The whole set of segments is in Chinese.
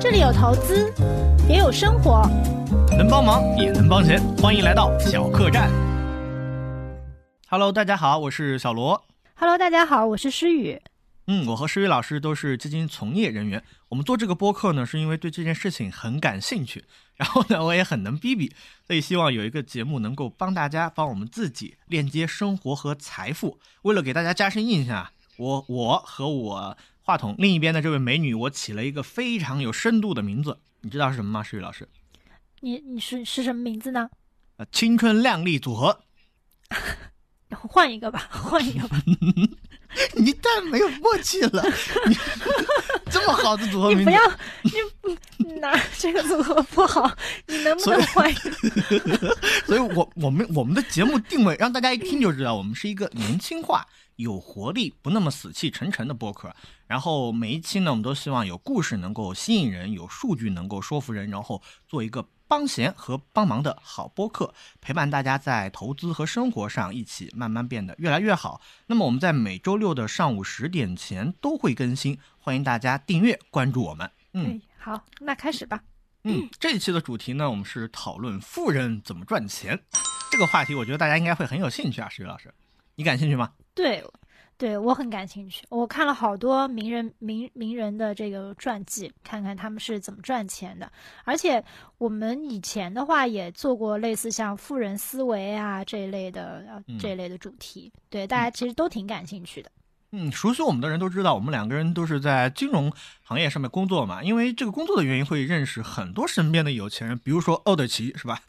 这里有投资，也有生活，能帮忙也能帮钱，欢迎来到小客栈。Hello，大家好，我是小罗。Hello，大家好，我是诗雨。嗯，我和诗雨老师都是基金从业人员。我们做这个播客呢，是因为对这件事情很感兴趣，然后呢，我也很能逼逼，所以希望有一个节目能够帮大家，帮我们自己链接生活和财富。为了给大家加深印象啊，我我和我话筒另一边的这位美女，我起了一个非常有深度的名字，你知道是什么吗？诗雨老师，你你是是什么名字呢？呃，青春靓丽组合。换一个吧，换一个吧。你太没有默契了，你 这么好的组合名字，你不要，你拿这个组合不好，你能不能换一个？所以我我们我们的节目定位让大家一听就知道，我们是一个年轻化、有活力、不那么死气沉沉的播客。然后每一期呢，我们都希望有故事能够吸引人，有数据能够说服人，然后做一个帮闲和帮忙的好播客，陪伴大家在投资和生活上一起慢慢变得越来越好。那么我们在每周六的上午十点前都会更新，欢迎大家订阅关注我们。嗯。好，那开始吧。嗯，这一期的主题呢，我们是讨论富人怎么赚钱。这个话题，我觉得大家应该会很有兴趣啊，石宇老师，你感兴趣吗？对，对我很感兴趣。我看了好多名人名名人的这个传记，看看他们是怎么赚钱的。而且我们以前的话也做过类似像富人思维啊这一类的这一类的主题，对大家其实都挺感兴趣的。嗯，熟悉我们的人都知道，我们两个人都是在金融行业上面工作嘛。因为这个工作的原因，会认识很多身边的有钱人，比如说奥德奇，是吧？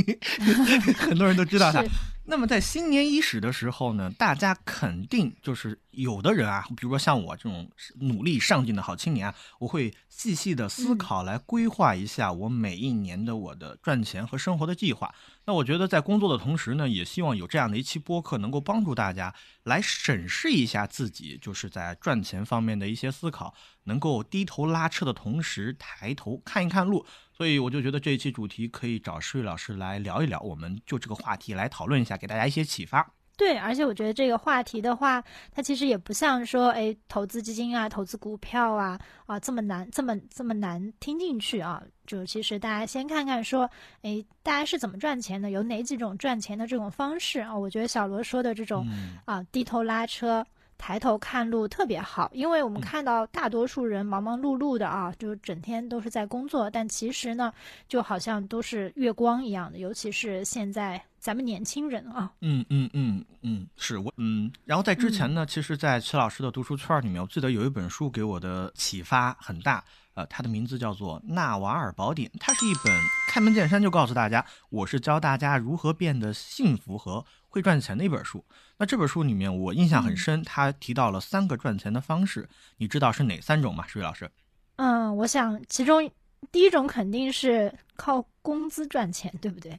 很多人都知道他是。那么在新年伊始的时候呢，大家肯定就是有的人啊，比如说像我这种努力上进的好青年啊，我会细细的思考来规划一下我每一年的我的赚钱和生活的计划。那我觉得在工作的同时呢，也希望有这样的一期播客能够帮助大家来审视一下自己，就是在赚钱方面的一些思考，能够低头拉车的同时抬头看一看路。所以我就觉得这一期主题可以找诗雨老师来聊一聊，我们就这个话题来讨论一下，给大家一些启发。对，而且我觉得这个话题的话，它其实也不像说，哎，投资基金啊、投资股票啊啊这么难，这么这么难听进去啊。就其实大家先看看说，哎，大家是怎么赚钱的，有哪几种赚钱的这种方式啊？我觉得小罗说的这种、嗯啊，低头拉车。抬头看路特别好，因为我们嗯看到大多数人忙忙碌碌的啊，就整天都是在工作，但其实呢，就好像都是月光一样的，尤其是现在咱们年轻人啊，嗯嗯嗯嗯，是我嗯。然后在之前呢，其实，在齐老师的读书圈里面，我记得有一本书给我的启发很大。呃，它的名字叫做《纳瓦尔宝典》，它是一本开门见山就告诉大家，我是教大家如何变得幸福和会赚钱的一本书。那这本书里面，我印象很深，它提到了三个赚钱的方式，你知道是哪三种吗？水老师？嗯，我想其中第一种肯定是靠工资赚钱，对不对？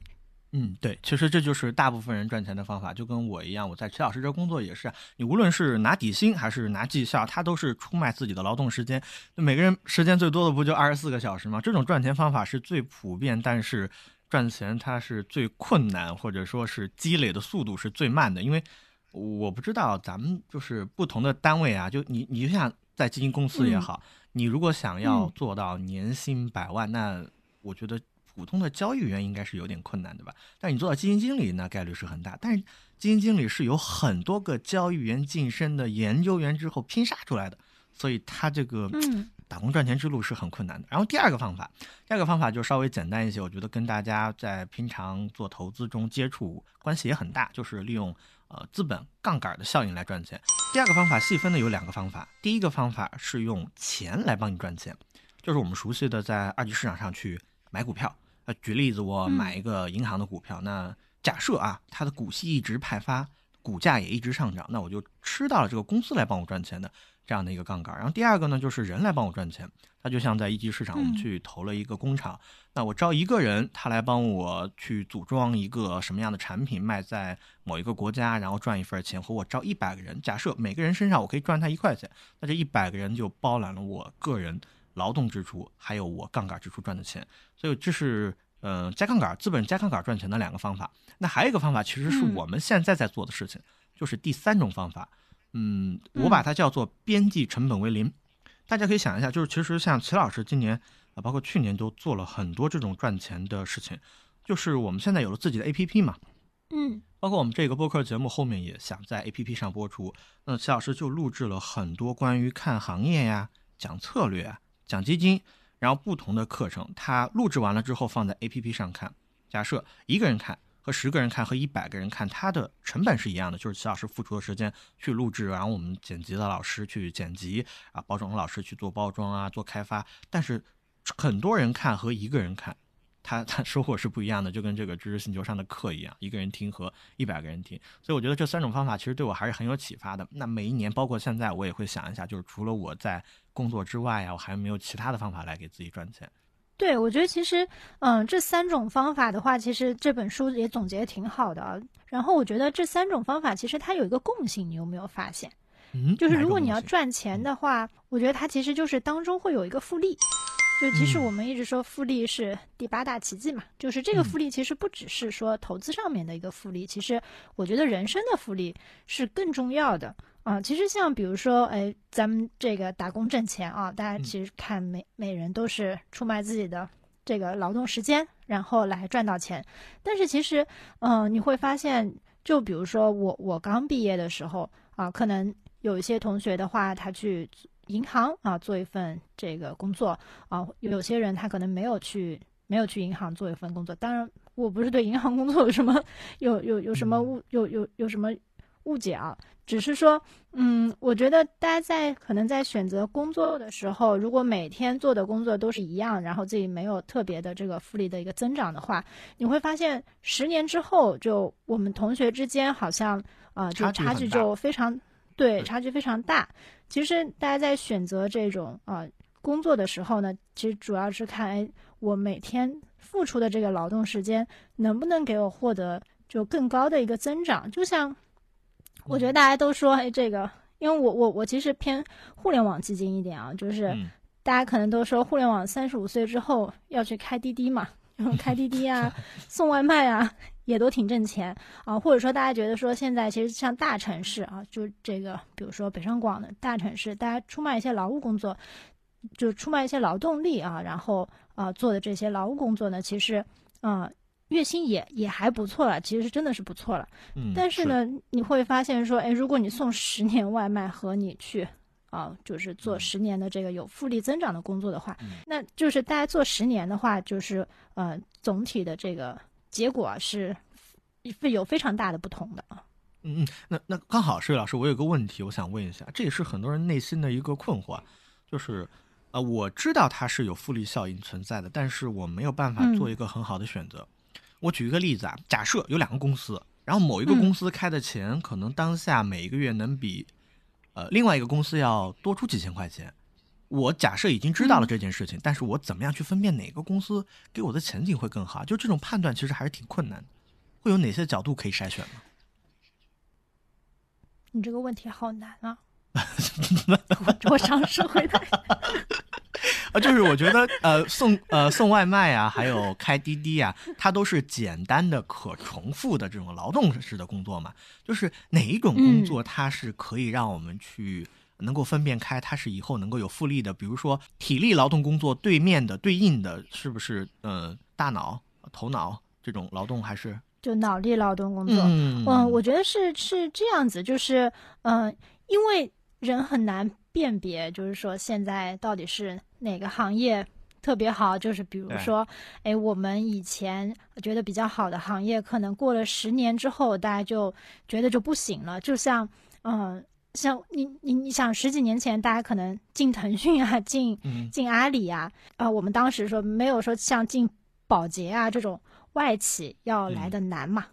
嗯，对，其实这就是大部分人赚钱的方法，就跟我一样，我在齐老师这工作也是，你无论是拿底薪还是拿绩效，他都是出卖自己的劳动时间。那每个人时间最多的不就二十四个小时吗？这种赚钱方法是最普遍，但是赚钱它是最困难，或者说是积累的速度是最慢的。因为我不知道咱们就是不同的单位啊，就你你就像在基金公司也好，你如果想要嗯做到年薪百万，那我觉得。普通的交易员应该是有点困难的吧，但你做到基金经理那概率是很大。但是基金经理是有很多个交易员晋升的研究员之后拼杀出来的，所以他这个嗯打工赚钱之路是很困难的。然后第二个方法，第二个方法就稍微简单一些，我觉得跟大家在平常做投资中接触关系也很大，就是利用呃资本杠杆的效应来赚钱。第二个方法细分的有两个方法，第一个方法是用钱来帮你赚钱，就是我们熟悉的在二级市场上去买股票。呃，举例子，我买一个银行的股票，嗯、那假设啊，它的股息一直派发，股价也一直上涨，那我就吃到了这个公司来帮我赚钱的这样的一个杠杆。然后第二个呢，就是人来帮我赚钱，它就像在一级市场，我们去投了一个工厂，嗯、那我招一个人，他来帮我去组装一个什么样的产品卖在某一个国家，然后赚一份钱，和我招一百个人，假设每个人身上我可以赚他一块钱，那这一百个人就包揽了我个人。劳动支出还有我杠杆支出赚的钱，所以这是呃加杠杆资本加杠杆赚钱的两个方法。那还有一个方法，其实是我们现在在做的事情，就是第三种方法。嗯，我把它叫做边际成本为零。大家可以想一下，就是其实像齐老师今年啊，包括去年都做了很多这种赚钱的事情，就是我们现在有了自己的 APP 嘛，嗯，包括我们这个播客节目后面也想在 APP 上播出，那齐老师就录制了很多关于看行业呀、讲策略啊、讲基金，然后不同的课程，他录制完了之后放在 APP 上看。假设一个人看和十个人看和一百个人看，它的成本是一样的，就是齐老师付出的时间去录制，然后我们剪辑的老师去剪辑啊，包装的老师去做包装啊，做开发。但是很多人看和一个人看，他他收获是不一样的，就跟这个知识星球上的课一样，一个人听和一百个人听。所以我觉得这三种方法其实对我还是很有启发的。那每一年，包括现在，我也会想一下，就是除了我在工作之外呀，我还有没有其他的方法来给自己赚钱。对，我觉得其实，嗯，这三种方法的话，其实这本书也总结的挺好的。然后我觉得这三种方法其实它有一个共性，你有没有发现？嗯，就是如果你要赚钱的话，我觉得它其实就是当中会有一个复利。就其实嗯我们一直说复利是第八大奇迹嘛，就是这个嗯复利其实不只是说投资上面的一个复利，其实我觉得人生的复利是更重要的啊。其实像比如说，哎，咱们这个打工挣钱啊，大家嗯其实看每每人都是出卖自己的这个劳动时间，然后来赚到钱。但是其实，嗯、你会发现，就比如说我我刚毕业的时候啊，可能有一些同学的话，他去银行啊做一份这个工作啊，有些人他可能没有去没有去银行做一份工作。当然，我不是对银行工作有什么有有有什么误有有有什么误解啊，只是说，嗯，我觉得大家在可能在选择工作的时候，如果每天做的工作都是一样，然后自己没有特别的这个复利的一个增长的话，你会发现十年之后，就我们同学之间好像啊、呃就差距就非常对对差距非常大。其实大家在选择这种啊、工作的时候呢，其实主要是看哎我每天付出的这个劳动时间能不能给我获得就更高的一个增长。就像我觉得大家都说哎这个，因为我我我其实偏互联网基金一点啊，就是。嗯大家可能都说互联网三十五岁之后要去开滴滴嘛，然后开滴滴啊 送外卖啊，也都挺挣钱啊。或者说大家觉得说现在其实像大城市啊，就这个比如说北上广的大城市，大家出卖一些劳务工作，就出卖一些劳动力啊，然后啊做的这些劳务工作呢，其实啊月薪也也还不错了，其实真的是不错了。嗯，但是呢，你会发现说，哎，如果你送十年外卖和你去啊，就是做嗯十年的这个有复利增长的工作的话，嗯那就是大家做十年的话，就是呃，总体的这个结果啊是是有非常大的不同的啊。嗯嗯，那那刚好，施老师，我有个问题，我想问一下，这也是很多人内心的一个困惑啊，就是，呃，我知道它是有复利效应存在的，但是我没有办法嗯做一个很好的选择。我举一个例子啊，假设有两个公司，然后某一个嗯公司开的钱可能当下每一个月能比，呃，另外一个公司要多出几千块钱。我假设已经知道了嗯这件事情，但是我怎么样去分辨哪个公司给我的前景会更好？就这种判断其实还是挺困难的。会有哪些角度可以筛选吗？你这个问题好难啊！我我尝试回答。啊，就是我觉得呃送呃送外卖啊，还有开滴滴啊，它都是简单的可重复的这种劳动式的工作嘛。就是哪一种工作它是可以让我们去能够分辨开，它是以后能够有复利的？比如说体力劳动工作对面的对应的是不是呃大脑、头脑这种劳动还是就脑力劳动工作，嗯嗯，我觉得是是这样子，就是嗯、呃因为人很难辨别，就是说现在到底是哪个行业特别好，就是比如说，哎，我们以前觉得比较好的行业，可能过了十年之后，大家就觉得就不行了。就像，嗯、像你你你想十几年前，大家可能进腾讯啊，进嗯进阿里啊，啊、我们当时说没有说像进保洁啊这种外企要来的难嘛。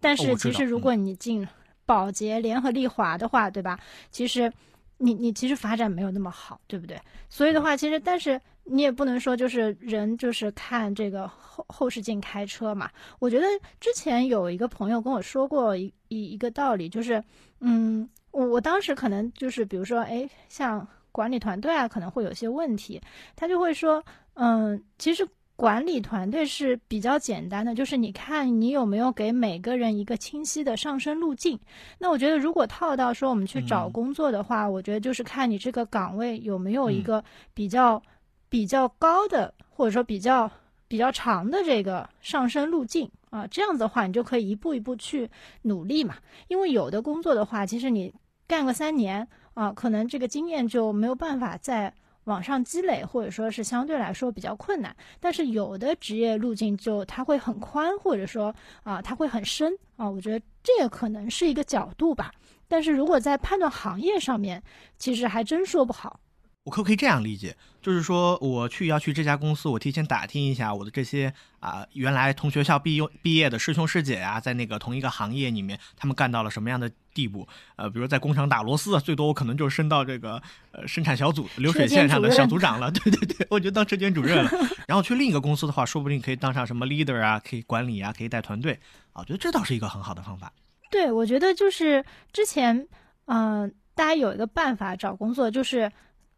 但是其实如果你进保洁、联合利华的话，对吧？其实你你其实发展没有那么好，对不对？所以的话，其实但是你也不能说就是人就是看这个后后视镜开车嘛。我觉得之前有一个朋友跟我说过一一一个道理，就是嗯，我我当时可能就是比如说，哎，像管理团队啊，可能会有些问题，他就会说，嗯，其实管理团队是比较简单的，就是你看你有没有给每个人一个清晰的上升路径。那我觉得，如果套到说我们去找工作的话，我觉得就是看你这个岗位有没有一个比较比较高的，或者说比较比较长的这个上升路径啊。这样子的话，你就可以一步一步去努力嘛。因为有的工作的话，其实你干个三年啊，可能这个经验就没有办法再。往上积累，或者说是相对来说比较困难，但是有的职业路径就它会很宽，或者说啊它会很深啊，我觉得这也可能是一个角度吧。但是如果在判断行业上面，其实还真说不好。我可不可以这样理解？就是说，我去要去这家公司，我提前打听一下我的这些啊，原来同学校毕业毕业的师兄师姐啊，在那个同一个行业里面，他们干到了什么样的地步？呃，比如在工厂打螺丝，最多我可能就升到这个呃生产小组流水线上的小组长了。对对对，我就当车间主任了。然后去另一个公司的话，说不定可以当上什么 leader 啊，可以管理啊，可以带团队啊。我觉得这倒是一个很好的方法。对，我觉得就是之前嗯，大家有一个办法找工作，就是。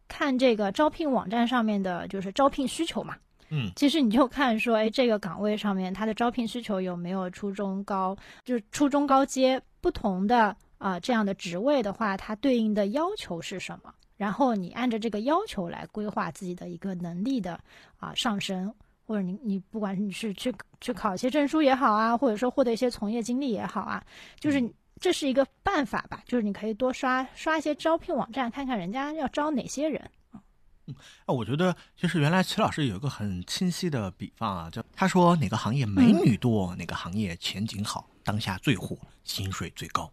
看这个招聘网站上面的，就是招聘需求嘛。嗯，其实你就看说，哎，这个岗位上面它的招聘需求有没有初中高，就是初中高阶不同的啊这样的职位的话，它对应的要求是什么？然后你按照这个要求来规划自己的一个能力的啊上升，或者你你不管你是去去考一些证书也好啊，或者说获得一些从业经历也好啊，就是。这是一个办法吧，就是你可以多刷刷一些招聘网站，看看人家要招哪些人嗯，啊，我觉得其实原来齐老师有一个很清晰的比方啊，就他说哪个行业美女多，哪个行业前景好，当下最火，薪水最高。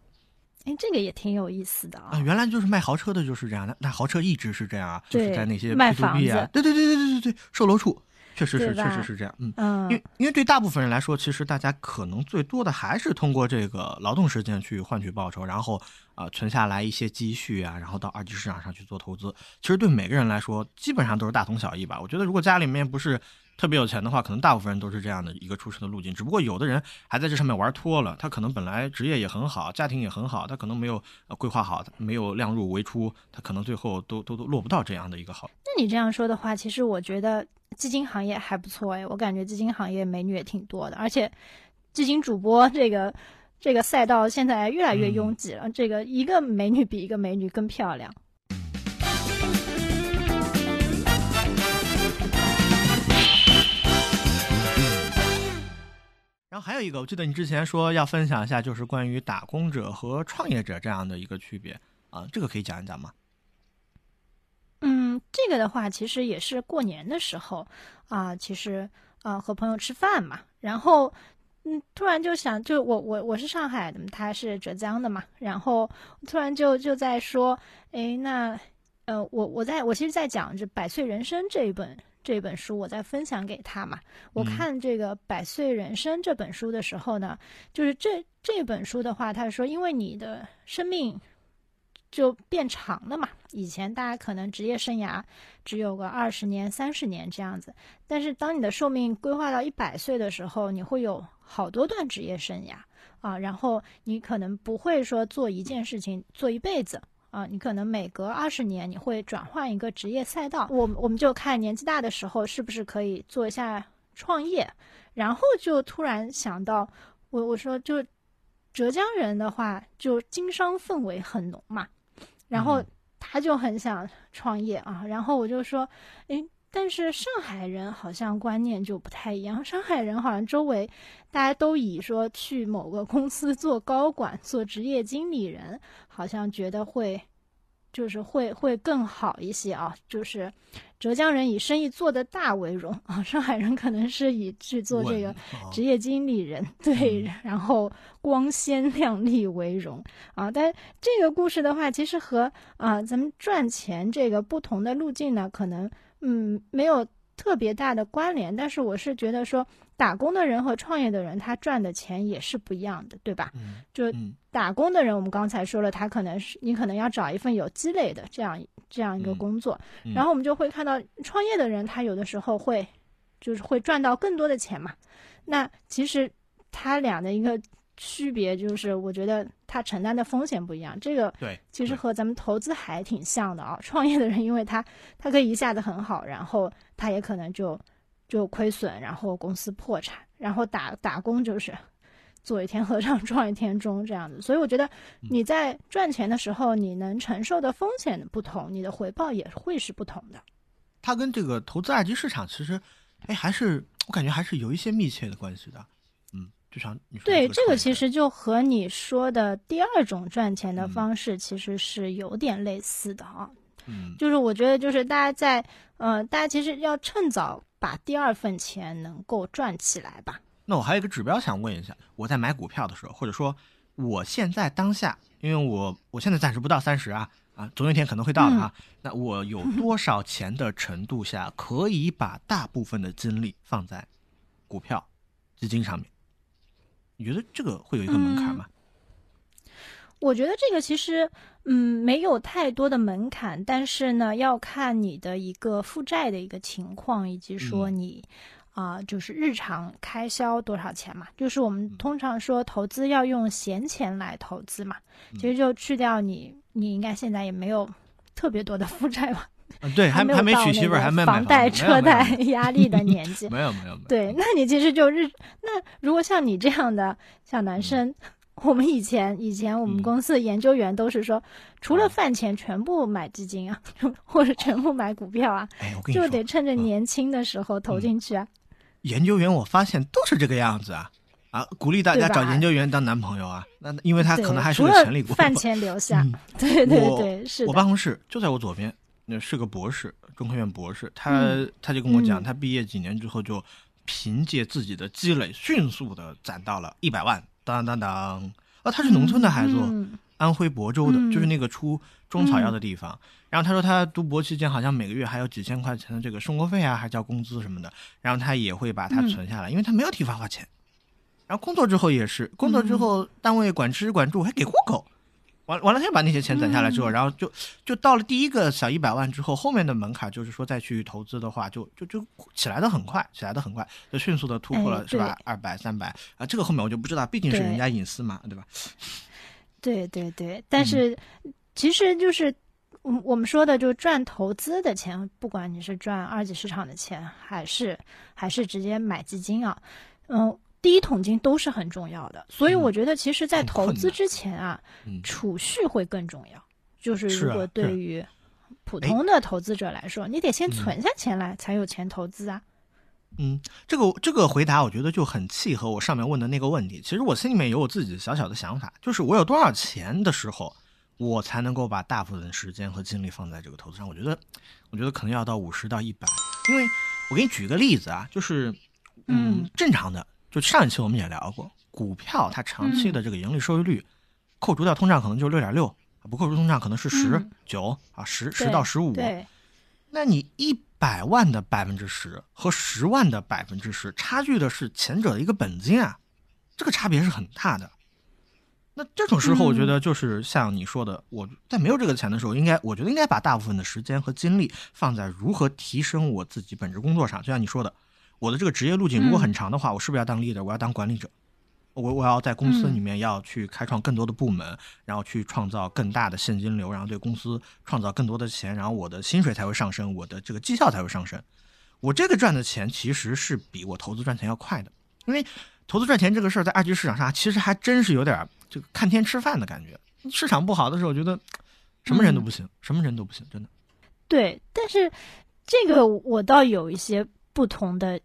哎，这个也挺有意思的啊。原来就是卖豪车的就是这样，那那豪车一直是这样啊，就是在那些卖房子，对对对对对对对，售楼处。确实是，确实是这样，嗯，因为因为对大部分人来说，其实大家可能最多的还是通过这个劳动时间去换取报酬，然后啊存下来一些积蓄啊，然后到二级市场上去做投资。其实对每个人来说，基本上都是大同小异吧。我觉得如果家里面不是特别有钱的话，可能大部分人都是这样的一个出生的路径。只不过有的人还在这上面玩脱了，他可能本来职业也很好，家庭也很好，他可能没有规划好，没有量入为出，他可能最后都都都落不到这样的一个好。那你这样说的话，其实我觉得。基金行业还不错哎，我感觉基金行业美女也挺多的，而且基金主播这个这个赛道现在越来越拥挤了，这个一个美女比一个美女更漂亮。还有一个，我记得你之前说要分享一下，就是关于打工者和创业者这样的一个区别啊，这个可以讲一讲吗？嗯，这个的话，其实也是过年的时候啊，其实啊和朋友吃饭嘛，然后嗯，突然就想，就我我我是上海的，他是浙江的嘛，然后突然就就在说，哎，那呃，我我在我其实，在讲这《百岁人生》这一本这本书，我在分享给他嘛。我看这个《百岁人生》这本书的时候呢，就是这这本书的话，他说，因为你的生命。就变长了嘛？以前大家可能职业生涯只有个二十年、三十年这样子，但是当你的寿命规划到一百岁的时候，你会有好多段职业生涯啊。然后你可能不会说做一件事情做一辈子啊，你可能每隔二十年你会转换一个职业赛道。我我们就看年纪大的时候是不是可以做一下创业，然后就突然想到，我我说就浙江人的话，就经商氛围很浓嘛。然后他就很想创业啊，然后我就说，诶，但是上海人好像观念就不太一样，上海人好像周围大家都以说去某个公司做高管、做职业经理人，好像觉得会。就是会会更好一些啊，就是浙江人以生意做得大为荣啊，上海人可能是以去做这个职业经理人对，然后光鲜 亮丽为荣啊。但这个故事的话，其实和啊咱们赚钱这个不同的路径呢，可能嗯没有特别大的关联。但是我是觉得说。打工的人和创业的人，他赚的钱也是不一样的，对吧？就打工的人，我们刚才说了，他可能是你可能要找一份有积累的这样这样一个工作，然后我们就会看到创业的人，他有的时候会就是会赚到更多的钱嘛。那其实他俩的一个区别就是，我觉得他承担的风险不一样。这个对，其实和咱们投资还挺像的啊。创业的人，因为他他可以一下子很好，然后他也可能就。就亏损，然后公司破产，然后打打工就是做一天和尚撞一天钟这样子。所以我觉得你在赚钱的时候，你能承受的风险不同，你的回报也会是不同的。它跟这个投资二级市场其实，哎，还是我感觉还是有一些密切的关系的。嗯，就像你说对这个其实就和你说的第二种赚钱的方式其实是有点类似的啊。嗯，就是我觉得就是大家在呃，大家其实要趁早把第二份钱能够赚起来吧。那我还有一个指标想问一下，我在买股票的时候，或者说我现在当下，因为我我现在暂时不到三十啊。啊，总有一天可能会到的啊。那我有多少钱的程度下，可以把大部分的精力放在股票、基金上面？你觉得这个会有一个门槛吗？我觉得这个其实，嗯，没有太多的门槛，但是呢，要看你的一个负债的一个情况，以及说你啊，就是日常开销多少钱嘛。就是我们通常说投资要用闲钱来投资嘛，其实就去掉你。你应该现在也没有特别多的负债吧？对，还还没娶媳妇儿，还没房贷车贷压力的年纪。没有没有没有。对，那你其实就日那如果像你这样的小男生，我们以前以前我们公司的研究员都是说，除了饭钱，全部买基金啊，或者全部买股票啊，就得趁着年轻的时候投进去啊。研究员，我发现都是这个样子啊。啊，鼓励大家找研究员当男朋友啊！那因为他可能还是个潜力股。饭钱留下，对对对，是。我办公室就在我左边，那是个博士，中科院博士。他他就跟我讲，他毕业几年之后就凭借自己的积累，迅速的攒到了一百万。当当当！啊，他是农村的孩子，安徽亳州的，就是那个出中草药的地方。然后他说，他读博期间好像每个月还有几千块钱的这个生活费啊，还交工资什么的。然后他也会把它存下来，因为他没有地方花钱。然后工作之后也是，工作之后单位管吃管住还给户口，完完了他就把那些钱攒下来之后，然后就就到了第一个小一百万之后，后面的门槛就是说再去投资的话，就就就起来的很快，起来的很快，就迅速的突破了是吧？二百三百啊，这个后面我就不知道，毕竟是人家隐私嘛，对吧？对对对，但是其实就是我我们说的，就赚投资的钱，不管你是赚二级市场的钱，还是还是直接买基金啊，嗯。第一桶金都是很重要的，所以我觉得其实，在投资之前啊，储蓄会更重要。就是如果对于普通的投资者来说，你得先存下钱来，才有钱投资啊。嗯，这个这个回答我觉得就很契合我上面问的那个问题。其实我心里面有我自己小小的想法，就是我有多少钱的时候，我才能够把大部分时间和精力放在这个投资上？我觉得，我觉得可能要到五十到一百。因为我给你举个例子啊，就是嗯，正常的。就上一期我们也聊过，股票它长期的这个盈利收益率，扣除掉通胀可能就六点六，不扣除通胀可能是十九啊，十十到十五。对，那你一百万的百分之十和十万的百分之十，差距的是前者的一个本金啊，这个差别是很大的。那这种时候，我觉得就是像你说的，我在没有这个钱的时候，应该我觉得应该把大部分的时间和精力放在如何提升我自己本职工作上，就像你说的。我的这个职业路径如果很长的话，我是不是要当 leader？我要当管理者，我我要在公司里面要去开创更多的部门，然后去创造更大的现金流，然后对公司创造更多的钱，然后我的薪水才会上升，我的这个绩效才会上升。我这个赚的钱其实是比我投资赚钱要快的，因为投资赚钱这个事儿在二级市场上其实还真是有点这个看天吃饭的感觉。市场不好的时候，我觉得什么人都不行，什么人都不行，真的。对，但是这个我倒有一些不同的。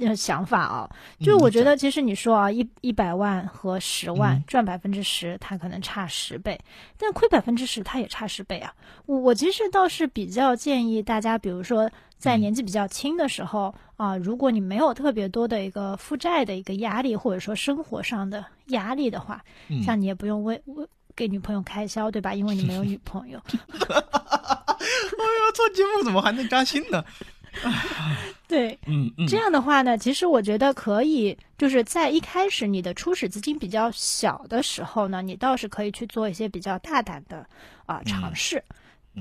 呃，想法啊，就我觉得，其实你说啊，一一百万和十万赚百分之十，它可能差十倍，但亏百分之十，它也差十倍啊。我我其实倒是比较建议大家，比如说在年纪比较轻的时候啊，如果你没有特别多的一个负债的一个压力，或者说生活上的压力的话，像你也不用为为给女朋友开销，对吧？因为你没有女朋友。哎呀，做节目怎么还能扎心呢？对，嗯嗯，这样的话呢，其实我觉得可以，就是在一开始你的初始资金比较小的时候呢，你倒是可以去做一些比较大胆的啊尝试，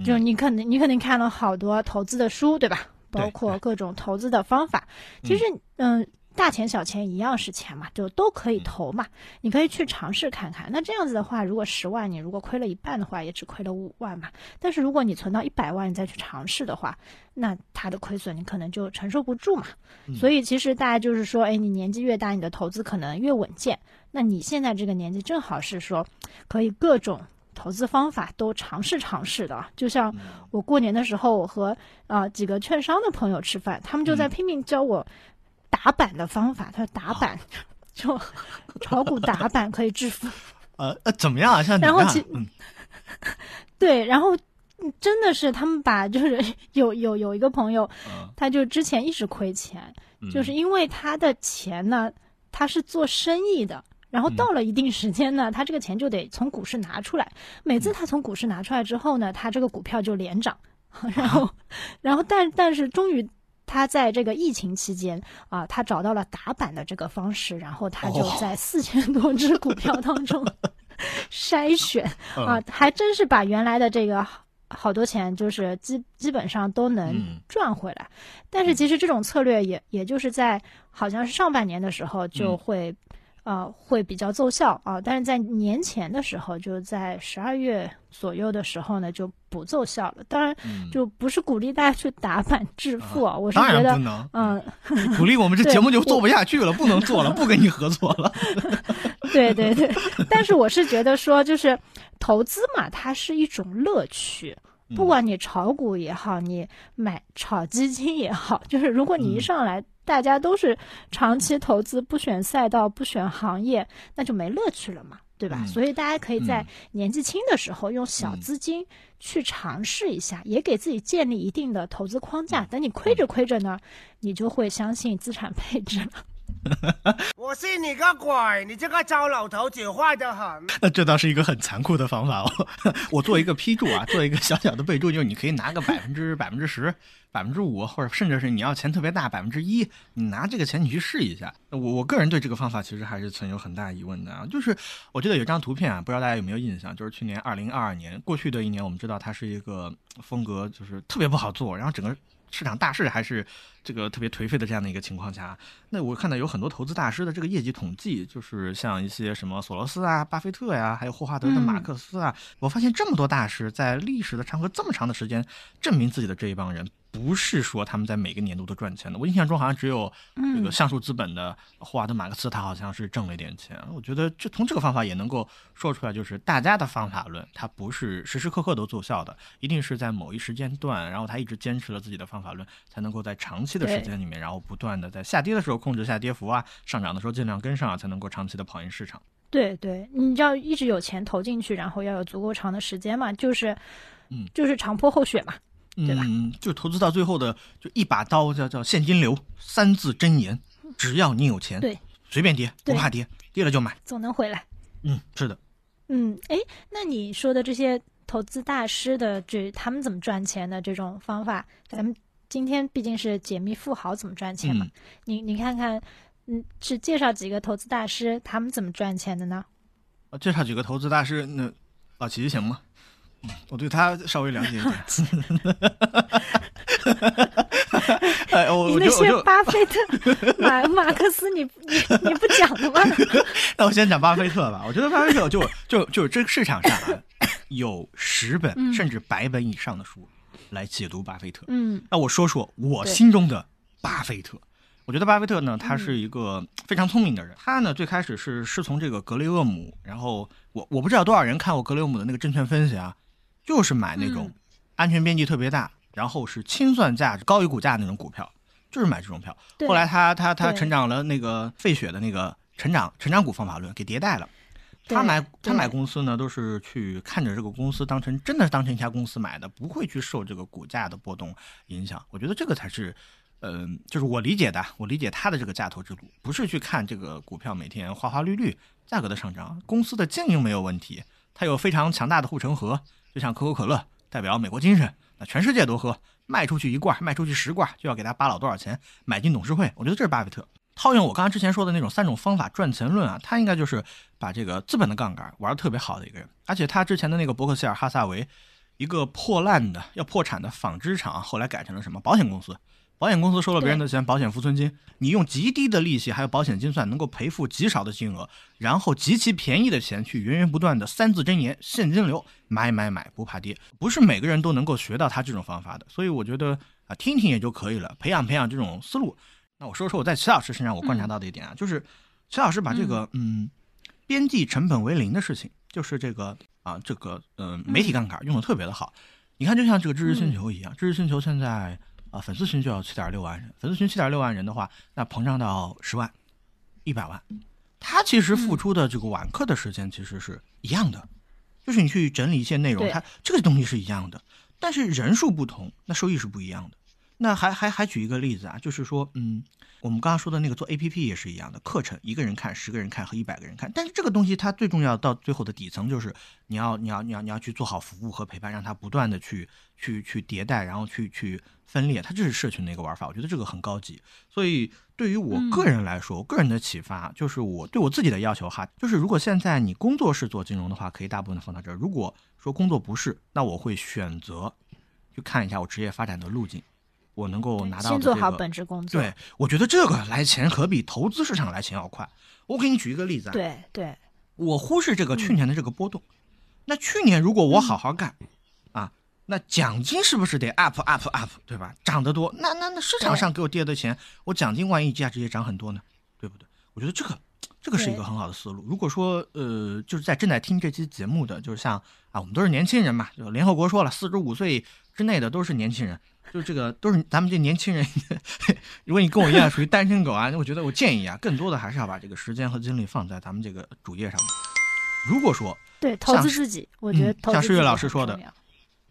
就是你可能你肯定看了好多投资的书，对吧？包括各种投资的方法。其实，嗯，大钱小钱一样是钱嘛，就都可以投嘛，你可以去尝试看看。那这样子的话，如果十万你如果亏了一半的话，也只亏了五万嘛。但是如果你存到一百万，你再去尝试的话，那它的亏损你可能就承受不住嘛。所以其实大家就是说，哎，你年纪越大，你的投资可能越稳健。那你现在这个年纪正好是说，可以各种投资方法都尝试尝试的。就像我过年的时候，我和啊几个券商的朋友吃饭，他们就在拼命教我打板的方法。他说打板 就炒股打板可以致富。呃呃，怎么样啊？像然后其嗯 对，然后真的是他们把就是 有有有一个朋友，嗯他就之前一直亏钱，就是因为他的钱呢，他是做生意的。然后到了一定时间呢，他这个钱就得从股市拿出来。每次他从股市拿出来之后呢，他这个股票就连涨。然后，然后但但是终于他在这个疫情期间啊，他找到了打板的这个方式，然后他就哦在四千多只股票当中 筛选嗯。啊，还真是把原来的这个。好多钱就是基基本上都能嗯。赚回来，但是其实这种策略也也就是在好像是上半年的时候就嗯。会，呃，会比较奏效啊，但是在年前的时候，就在十二月左右的时候呢，就不奏效了。当然，嗯就不是鼓励大家去打板致富啊，我是觉得不，能，嗯，鼓励我们这节目就做不下去了，不能做了，不跟你合作了。对对对，但是我是觉得说，就是投资嘛，它是一种乐趣。不管你炒股也好，你买炒基金也好，就是如果你一嗯上来大家都是长期投资，不选赛道、不选行业，那就没乐趣了嘛，对吧？嗯所以大家可以在嗯年纪轻的时候用小嗯资金去尝试一下，也给自己建立一定的投资框架。嗯等你亏着亏着呢，你就会相信资产配置了。我信你个鬼！你这个糟老头子坏得很。那这倒是一个很残酷的方法哦。我做一个批注啊，做一个小小的备注，就是你可以拿个百分之 百分之十、百分之五，或者甚至是你要钱特别大百分之一，你拿这个钱你去试一下。我我个人对这个方法其实还是存有很大疑问的啊。就是我记得有张图片啊，不知道大家有没有印象，就是去年二零二二年过去的一年，我们知道它是一个风格就是特别不好做，然后整个。市场大势还是这个特别颓废的这样的一个情况下，那我看到有很多投资大师的这个业绩统计，就是像一些什么索罗斯啊、巴菲特呀、还有霍华德的马克思啊，我发现这么多大师在历史的长河这么长的时间，证明自己的这一帮人，不是说他们在每个年度都赚钱的。我印象中好像只有这个橡树资本的霍华德马克思，他好像是挣了一点钱。我觉得这从这个方法也能够说出来，就是大家的方法论，它不是时时刻刻都奏效的，一定是在某一时间段，然后他一直坚持了自己的方法论，才能够在长期的时间里面，然后不断的在下跌的时候控制下跌幅啊，上涨的时候尽量跟上啊，才能够长期的跑赢市场。对对，你要一直有钱投进去，然后要有足够长的时间嘛，就是，嗯就是长坡后雪嘛。对吧嗯，就投资到最后的，就一把刀，叫叫现金流，三字真言，只要你有钱，对，随便跌，不怕跌，跌了就买。总能回来。嗯，是的，嗯，哎，那你说的这些投资大师的这他们怎么赚钱的这种方法，咱们今天毕竟是解密富豪怎么赚钱嘛，嗯你你看看，嗯，是介绍几个投资大师他们怎么赚钱的呢？呃介绍几个投资大师，那老齐行吗？嗯我对他稍微了解一点。哎，我你那些我就我就巴菲特、马马克思，你你你不讲了吗？那我先讲巴菲特吧。我觉得巴菲特就就就这个市场上啊，有十本嗯甚至百本以上的书来解读巴菲特。嗯那我说说我心中的巴菲特。我觉得巴菲特呢，他嗯是一个非常聪明的人。他呢，最开始是是从这个格雷厄姆，然后我我不知道多少人看过格雷厄姆的那个证券分析啊，就是买那种嗯安全边际特别大，然后是清算价值高于股价那种股票，就是买这种票。后来他他他成长了那个费雪的那个成长成长股方法论给迭代了。他买他买公司呢，都是去看着这个公司当成真的是当成一家公司买的，不会去受这个股价的波动影响。我觉得这个才是，嗯、就是我理解的，我理解他的这个价投之路，不是去看这个股票每天花花绿绿价格的上涨，公司的经营没有问题，它有非常强大的护城河，就像可口可乐代表美国精神，那全世界都喝，卖出去一罐，卖出去十罐，就要给他扒老多少钱，买进董事会。我觉得这是巴菲特。套用我刚刚之前说的那种三种方法赚钱论啊，他应该就是把这个资本的杠杆玩得特别好的一个人。而且他之前的那个伯克希尔哈萨维，一个破烂的要破产的纺织厂，后来改成了什么保险公司，保险公司收了别人的钱，保险浮存金，你用极低的利息还有保险金算，能够赔付极少的金额，然后极其便宜的钱去源源不断的三字真言现金流买买买不怕跌，不是每个人都能够学到他这种方法的，所以我觉得啊听听也就可以了，培养培养这种思路。那我说说我在齐老师身上我观察到的一点啊，就是齐老师把这个嗯边际成本为零的事情，就是这个啊这个嗯媒体杠杆用的特别的好。你看，就像这个知识星球一样，知识星球现在。啊，粉丝群就要七点六万人，粉丝群七点六万人的话，那膨胀到十万、一百万，他其实付出的这个晚课的时间其实是一样的，就是你去整理一些内容，它这个东西是一样的，但是人数不同，那收益是不一样的。那还还还举一个例子啊，就是说，嗯，我们刚刚说的那个做 A P P 也是一样的，课程一个人看、十个人看和一百个人看，但是这个东西它最重要到最后的底层就是你要你要你要你要去做好服务和陪伴，让它不断的去去去迭代，然后去去分裂，它这是社群的一个玩法，我觉得这个很高级。所以对于我个人来说，我个人的启发就是我对我自己的要求哈，就是如果现在你工作是做金融的话，可以大部分的放到这儿；如果说工作不是，那我会选择去看一下我职业发展的路径。我能够拿到先做好本职工作。对，我觉得这个来钱可比投资市场来钱要快。我给你举一个例子啊。对对。我忽视这个去年的这个波动，那去年如果我好好干，啊，那奖金是不是得 up up up，对吧？涨得多，那那那市场上给我跌的钱，我奖金万一价值也涨很多呢，对不对？我觉得这个这个是一个很好的思路。如果说呃，就是在正在听这期节目的，就是像啊，我们都是年轻人嘛，就联合国说了，四十五岁之内的都是年轻人。就这个都是咱们这年轻人，如果你跟我一样属于单身狗啊，那我觉得我建议啊，更多的还是要把这个时间和精力放在咱们这个主业上面。如果说对投资自己，我觉得像诗月老师说的，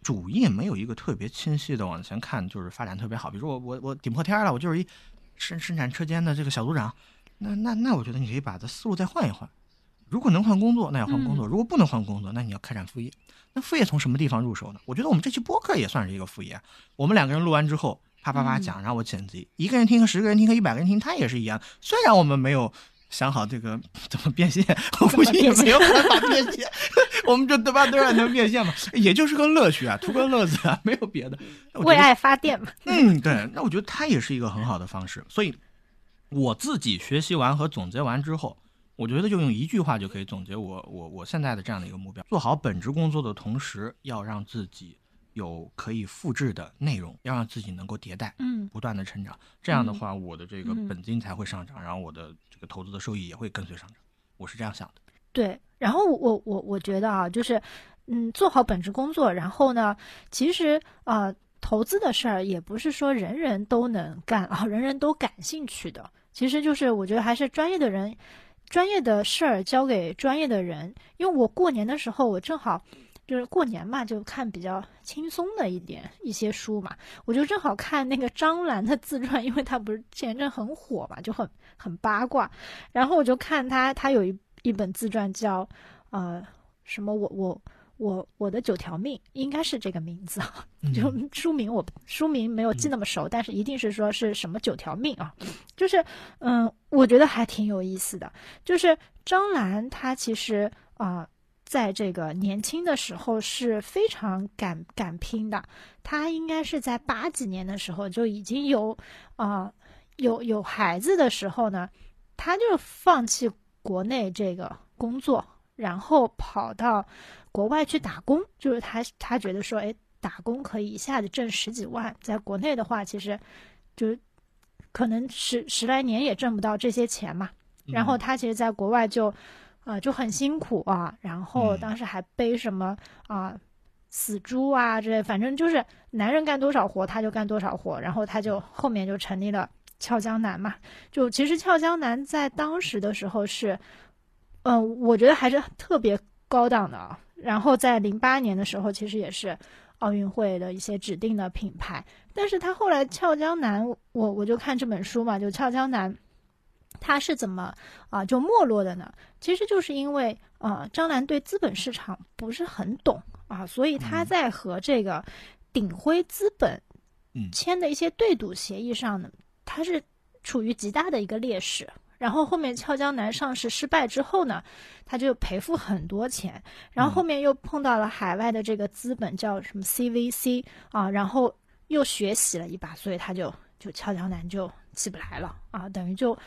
主业没有一个特别清晰的往前看，就是发展特别好。比如说我我我顶破天了，我就是一生生产车间的这个小组长，那那那我觉得你可以把这思路再换一换。如果能换工作，那要换工作；如果不能换工作，那你要开展副业。那副业从什么地方入手呢？我觉得我们这期播客也算是一个副业。我们两个人录完之后，啪啪啪讲，然后我剪辑，一个人听和十个人听和一百个人听，它也是一样。虽然我们没有想好这个 怎么变现，我估计也没有办法变现，我们就对吧？都然能变现嘛，也就是个乐趣啊，图个乐子啊，没有别的。为爱发电嘛。嗯，对。那我觉得它也是一个很好的方式。所以我自己学习完和总结完之后。我觉得就用一句话就可以总结我我我现在的这样的一个目标：做好本职工作的同时，要让自己有可以复制的内容，要让自己能够迭代，嗯，不断的成长。这样的话，我的这个本金才会上涨，然后我的这个投资的收益也会跟随上涨。我是这样想的。对，然后我我我觉得啊，就是嗯，做好本职工作，然后呢，其实啊，投资的事儿也不是说人人都能干啊，人人都感兴趣的。其实就是我觉得还是专业的人。专业的事儿交给专业的人，因为我过年的时候，我正好就是过年嘛，就看比较轻松的一点一些书嘛，我就正好看那个张兰的自传，因为她不是前阵很火嘛，就很很八卦，然后我就看她，她有一一本自传叫呃什么我我。我我的九条命应该是这个名字啊，就书名我书名没有记那么熟，但是一定是说是什么九条命啊，就是嗯，我觉得还挺有意思的。就是张兰她其实啊，在这个年轻的时候是非常敢敢拼的，她应该是在八几年的时候就已经有啊有有孩子的时候呢，她就放弃国内这个工作，然后跑到。国外去打工，就是他他觉得说，哎，打工可以一下子挣十几万，在国内的话，其实就可能十十来年也挣不到这些钱嘛。然后他其实在国外就，啊，就很辛苦啊。然后当时还背什么啊，死猪啊之类，反正就是男人干多少活他就干多少活。然后他就后面就成立了俏江南嘛。就其实俏江南在当时的时候是，嗯，我觉得还是特别高档的啊。然后在零八年的时候，其实也是奥运会的一些指定的品牌。但是他后来俏江南，我我就看这本书嘛，就俏江南，他是怎么啊就没落的呢？其实就是因为啊张兰对资本市场不是很懂啊，所以他在和这个鼎晖资本签的一些对赌协议上呢，他是处于极大的一个劣势。然后后面俏江南上市失败之后呢，他就赔付很多钱。然后后面又碰到了海外的这个资本叫什么 CVC 啊，然后又学习了一把，所以他就就俏江南就起不来了啊，等于就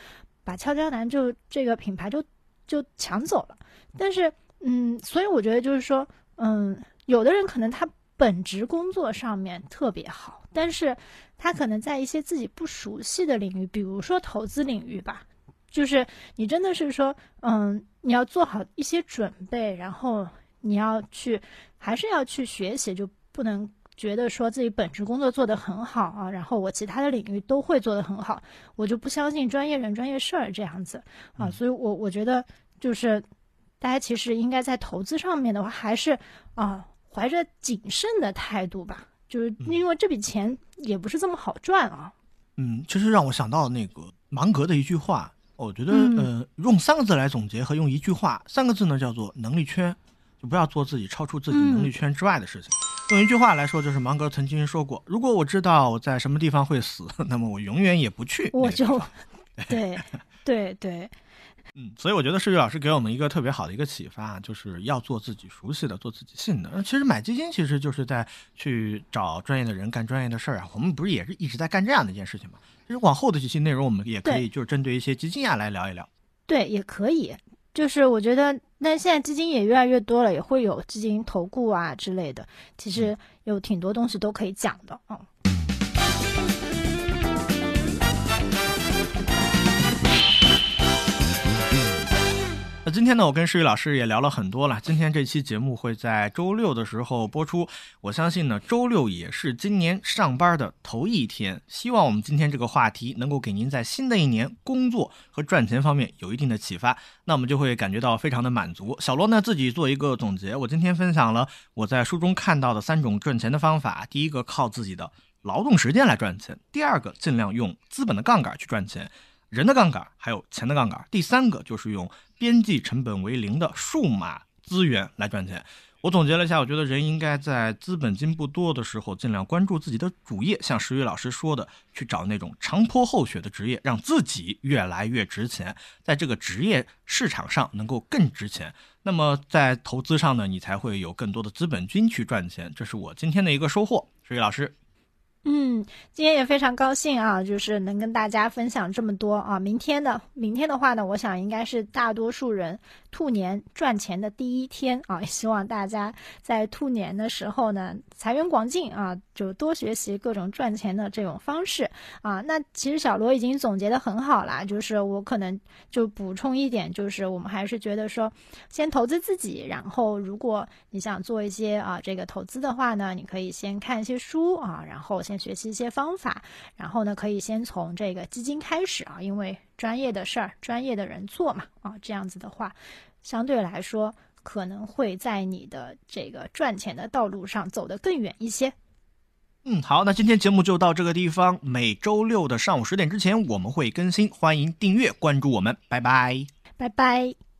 把俏江南就这个品牌就就抢走了。但是，嗯，所以我觉得就是说，嗯，有的人可能他本职工作上面特别好，但是他可能在一些自己不熟悉的领域，比如说投资领域吧，就是你真的是说，嗯，你要做好一些准备，然后你要去，还是要去学习，就不能觉得说自己本职工作做得很好啊，然后我其他的领域都会做得很好，我就不相信专业人专业事儿这样子。啊，所以我我觉得就是大家其实应该在投资上面的话，还是啊怀着谨慎的态度吧，就是因为这笔钱也不是这么好赚啊。嗯，其实让我想到那个芒格的一句话，我觉得嗯呃用三个字来总结和用一句话，三个字呢叫做能力圈，就不要做自己超出自己能力圈之外的事情。用一句话来说，就是芒格曾经说过：“如果我知道我在什么地方会死，那么我永远也不去。”我就对对对，嗯，所以我觉得世玉老师给我们一个特别好的一个启发，就是要做自己熟悉的，做自己信的。那其实买基金其实就是在去找专业的人干专业的事儿啊。我们不是也是一直在干这样的一件事情吗？其实往后的几期内容，我们也可以就是针对一些基金啊来聊一聊。对，也可以。就是我觉得，那现在基金也越来越多了，也会有基金投顾啊之类的，其实有挺多东西都可以讲的啊。今天呢，我跟诗雨老师也聊了很多了。今天这期节目会在周六的时候播出，我相信呢，周六也是今年上班的头一天。希望我们今天这个话题能够给您在新的一年工作和赚钱方面有一定的启发，那我们就会感觉到非常的满足。小罗呢自己做一个总结，我今天分享了我在书中看到的三种赚钱的方法：第一个靠自己的劳动时间来赚钱；第二个尽量用资本的杠杆去赚钱。人的杠杆，还有钱的杠杆。第三个就是用边际成本为零的数码资源来赚钱。我总结了一下，我觉得人应该在资本金不多的时候，尽量关注自己的主业，像石宇老师说的，去找那种长坡厚雪的职业，让自己越来越值钱，在这个职业市场上能够更值钱。那么在投资上呢，你才会有更多的资本金去赚钱。这是我今天的一个收获。石宇老师，嗯，今天也非常高兴啊，就是能跟大家分享这么多啊。明天的明天的话呢，我想应该是大多数人兔年赚钱的第一天啊。希望大家在兔年的时候呢，财源广进啊，就多学习各种赚钱的这种方式啊。那其实小罗已经总结的很好啦，就是我可能就补充一点，就是我们还是觉得说，先投资自己，然后如果你想做一些啊这个投资的话呢，你可以先看一些书啊，然后先学习一些方法，然后呢可以先从这个基金开始啊，因为专业的事儿专业的人做嘛啊，这样子的话，相对来说可能会在你的这个赚钱的道路上走得更远一些。嗯，好，那今天节目就到这个地方。每周六的上午十点之前我们会更新，欢迎订阅关注我们，拜拜。拜拜。